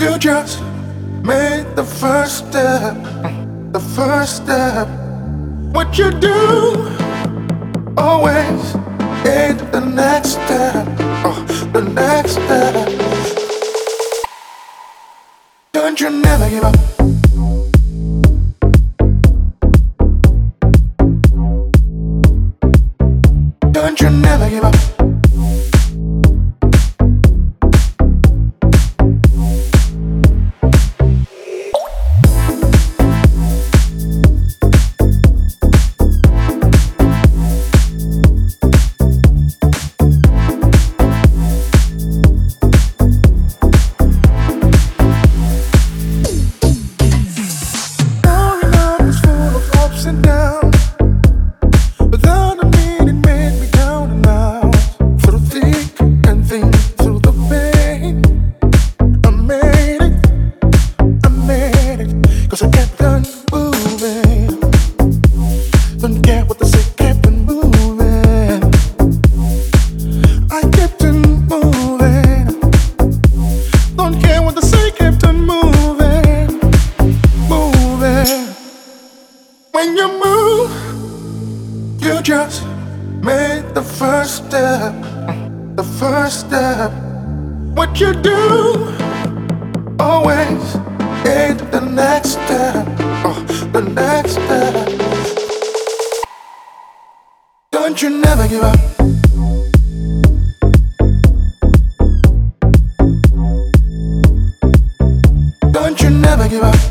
You just made the first step. The first step. What you do always ain't the next step. Oh, the next step. Don't you never give up. Don't you never give up. Always ain't the next step, oh, the next step. Don't you never give up. Don't you never give up.